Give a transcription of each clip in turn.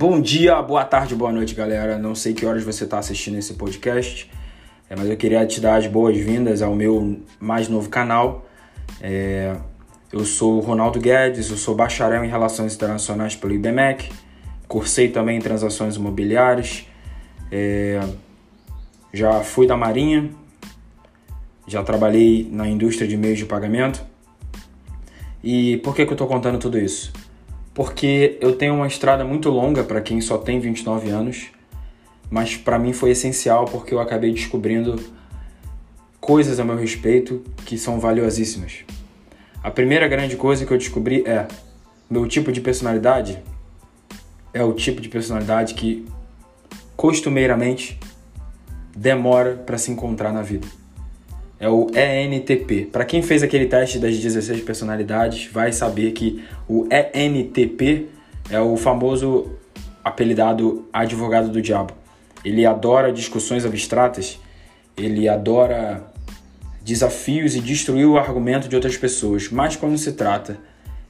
Bom dia, boa tarde, boa noite, galera. Não sei que horas você está assistindo esse podcast, é, mas eu queria te dar as boas-vindas ao meu mais novo canal. É, eu sou o Ronaldo Guedes, eu sou bacharel em Relações Internacionais pelo IBMEC, cursei também em Transações Imobiliárias, é, já fui da Marinha, já trabalhei na indústria de meios de pagamento. E por que, que eu estou contando tudo isso? Porque eu tenho uma estrada muito longa para quem só tem 29 anos, mas para mim foi essencial porque eu acabei descobrindo coisas a meu respeito que são valiosíssimas. A primeira grande coisa que eu descobri é meu tipo de personalidade é o tipo de personalidade que costumeiramente demora para se encontrar na vida é o ENTP. Para quem fez aquele teste das 16 personalidades, vai saber que o ENTP é o famoso apelidado advogado do diabo. Ele adora discussões abstratas, ele adora desafios e destruir o argumento de outras pessoas, mas quando se trata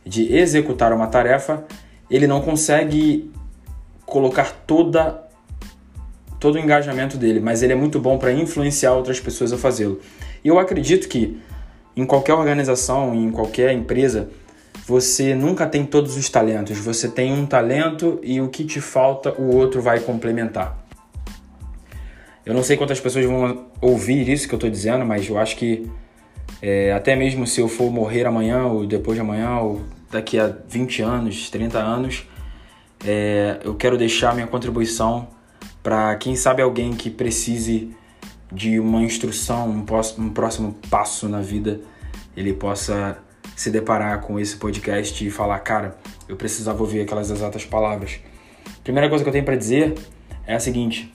de executar uma tarefa, ele não consegue colocar toda todo o engajamento dele, mas ele é muito bom para influenciar outras pessoas a fazê-lo. E eu acredito que em qualquer organização, em qualquer empresa, você nunca tem todos os talentos. Você tem um talento e o que te falta, o outro vai complementar. Eu não sei quantas pessoas vão ouvir isso que eu estou dizendo, mas eu acho que é, até mesmo se eu for morrer amanhã, ou depois de amanhã, ou daqui a 20 anos, 30 anos, é, eu quero deixar minha contribuição para quem sabe alguém que precise de uma instrução, um, um próximo passo na vida, ele possa se deparar com esse podcast e falar, cara, eu precisava ouvir aquelas exatas palavras. Primeira coisa que eu tenho para dizer é a seguinte: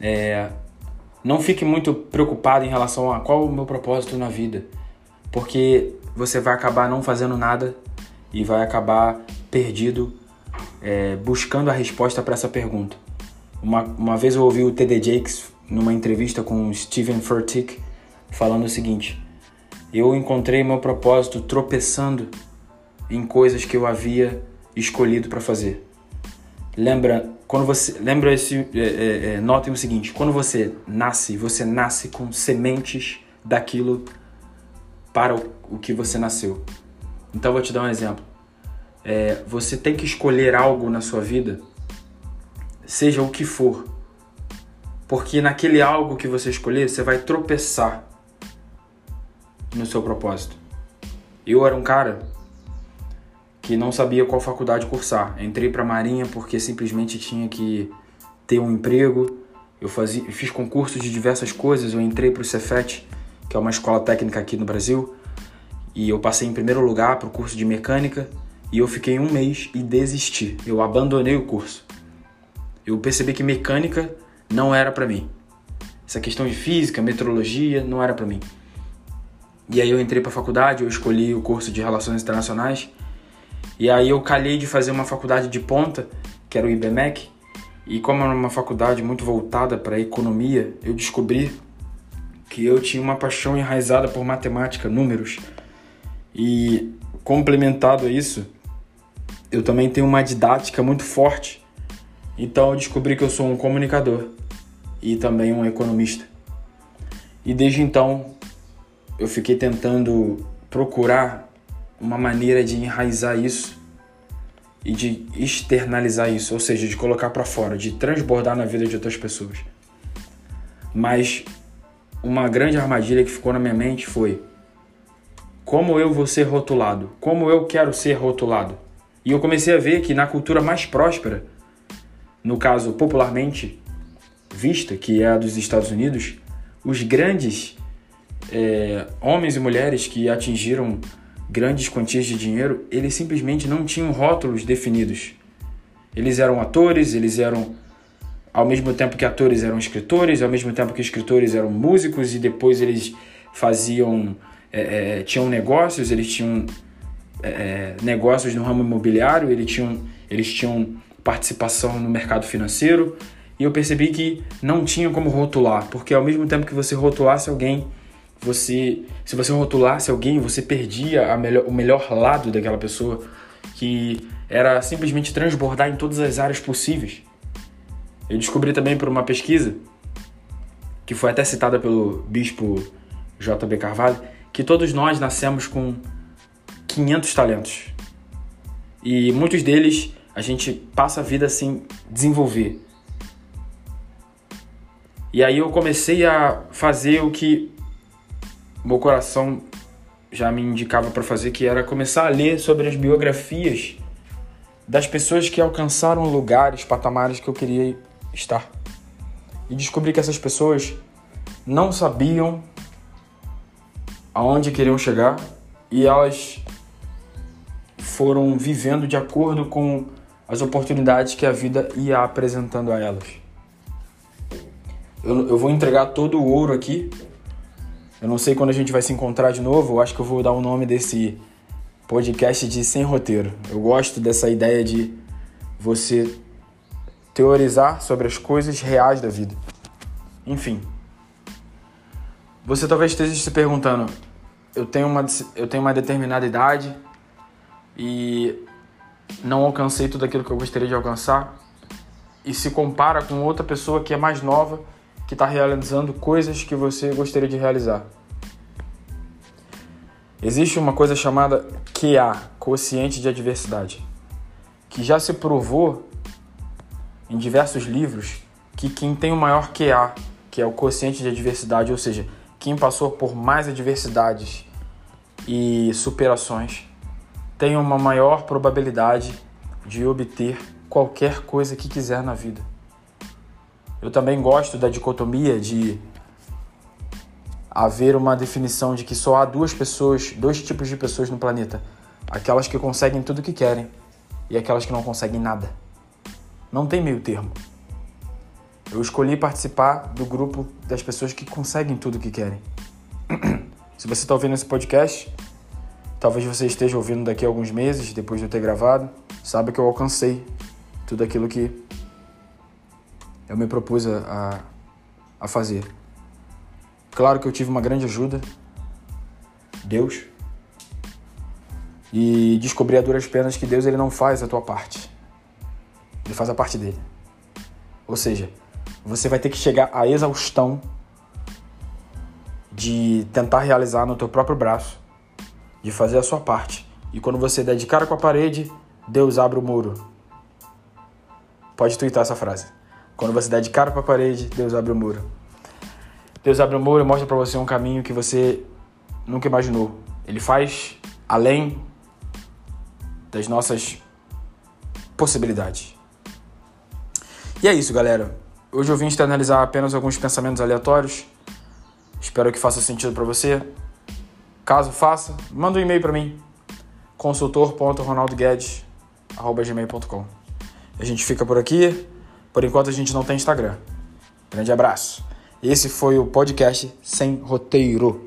é, não fique muito preocupado em relação a qual o meu propósito na vida, porque você vai acabar não fazendo nada e vai acabar perdido é, buscando a resposta para essa pergunta. Uma, uma vez eu ouvi o TD Jakes numa entrevista com o Steven Furtick falando o seguinte: Eu encontrei meu propósito tropeçando em coisas que eu havia escolhido para fazer. Lembra quando você lembra esse é, é, é, notem o seguinte: quando você nasce, você nasce com sementes daquilo para o, o que você nasceu. Então vou te dar um exemplo. É, você tem que escolher algo na sua vida, seja o que for porque naquele algo que você escolher, você vai tropeçar no seu propósito. Eu era um cara que não sabia qual faculdade cursar. Entrei para Marinha porque simplesmente tinha que ter um emprego. Eu fazia, fiz concursos de diversas coisas. Eu entrei para o Cefet, que é uma escola técnica aqui no Brasil, e eu passei em primeiro lugar para o curso de mecânica. E eu fiquei um mês e desisti. Eu abandonei o curso. Eu percebi que mecânica não era para mim. Essa questão de física, metrologia, não era para mim. E aí eu entrei para a faculdade, eu escolhi o curso de Relações Internacionais. E aí eu calhei de fazer uma faculdade de ponta, que era o IBMEC. E como era uma faculdade muito voltada para economia, eu descobri que eu tinha uma paixão enraizada por matemática, números. E complementado a isso, eu também tenho uma didática muito forte então eu descobri que eu sou um comunicador e também um economista. E desde então eu fiquei tentando procurar uma maneira de enraizar isso e de externalizar isso, ou seja, de colocar para fora, de transbordar na vida de outras pessoas. Mas uma grande armadilha que ficou na minha mente foi como eu vou ser rotulado, como eu quero ser rotulado. E eu comecei a ver que na cultura mais próspera no caso popularmente vista, que é a dos Estados Unidos, os grandes é, homens e mulheres que atingiram grandes quantias de dinheiro, eles simplesmente não tinham rótulos definidos. Eles eram atores, eles eram ao mesmo tempo que atores eram escritores, ao mesmo tempo que escritores eram músicos e depois eles faziam é, é, tinham negócios, eles tinham é, é, negócios no ramo imobiliário, eles tinham eles tinham participação no mercado financeiro e eu percebi que não tinha como rotular, porque ao mesmo tempo que você rotulasse alguém, você, se você rotulasse alguém, você perdia melhor, o melhor lado daquela pessoa, que era simplesmente transbordar em todas as áreas possíveis. Eu descobri também por uma pesquisa, que foi até citada pelo bispo J.B. Carvalho, que todos nós nascemos com 500 talentos. E muitos deles a gente passa a vida sem desenvolver. E aí eu comecei a fazer o que meu coração já me indicava para fazer, que era começar a ler sobre as biografias das pessoas que alcançaram lugares, patamares que eu queria estar. E descobri que essas pessoas não sabiam aonde queriam chegar e elas foram vivendo de acordo com as oportunidades que a vida ia apresentando a elas. Eu, eu vou entregar todo o ouro aqui. Eu não sei quando a gente vai se encontrar de novo. Eu acho que eu vou dar o nome desse podcast de sem roteiro. Eu gosto dessa ideia de você teorizar sobre as coisas reais da vida. Enfim. Você talvez esteja se perguntando: eu tenho uma, eu tenho uma determinada idade e não alcancei tudo aquilo que eu gostaria de alcançar, e se compara com outra pessoa que é mais nova, que está realizando coisas que você gostaria de realizar. Existe uma coisa chamada QA, quociente de adversidade, que já se provou em diversos livros que quem tem o maior QA, que é o quociente de adversidade, ou seja, quem passou por mais adversidades e superações, tem uma maior probabilidade de obter qualquer coisa que quiser na vida. Eu também gosto da dicotomia de haver uma definição de que só há duas pessoas, dois tipos de pessoas no planeta: aquelas que conseguem tudo o que querem e aquelas que não conseguem nada. Não tem meio termo. Eu escolhi participar do grupo das pessoas que conseguem tudo o que querem. Se você está ouvindo esse podcast, talvez você esteja ouvindo daqui a alguns meses, depois de eu ter gravado, sabe que eu alcancei tudo aquilo que eu me propus a, a fazer. Claro que eu tive uma grande ajuda, Deus, e descobri a duras penas que Deus ele não faz a tua parte, ele faz a parte dele. Ou seja, você vai ter que chegar à exaustão de tentar realizar no teu próprio braço, de fazer a sua parte. E quando você der de cara com a parede, Deus abre o muro. Pode twittar essa frase. Quando você der de cara com a parede, Deus abre o muro. Deus abre o muro e mostra para você um caminho que você nunca imaginou. Ele faz além das nossas possibilidades. E é isso, galera. Hoje eu vim externalizar apenas alguns pensamentos aleatórios Espero que faça sentido para você. Caso faça, manda um e-mail para mim, consultor.ronaldoguedes.gmail.com A gente fica por aqui. Por enquanto a gente não tem Instagram. Grande abraço. Esse foi o podcast Sem Roteiro.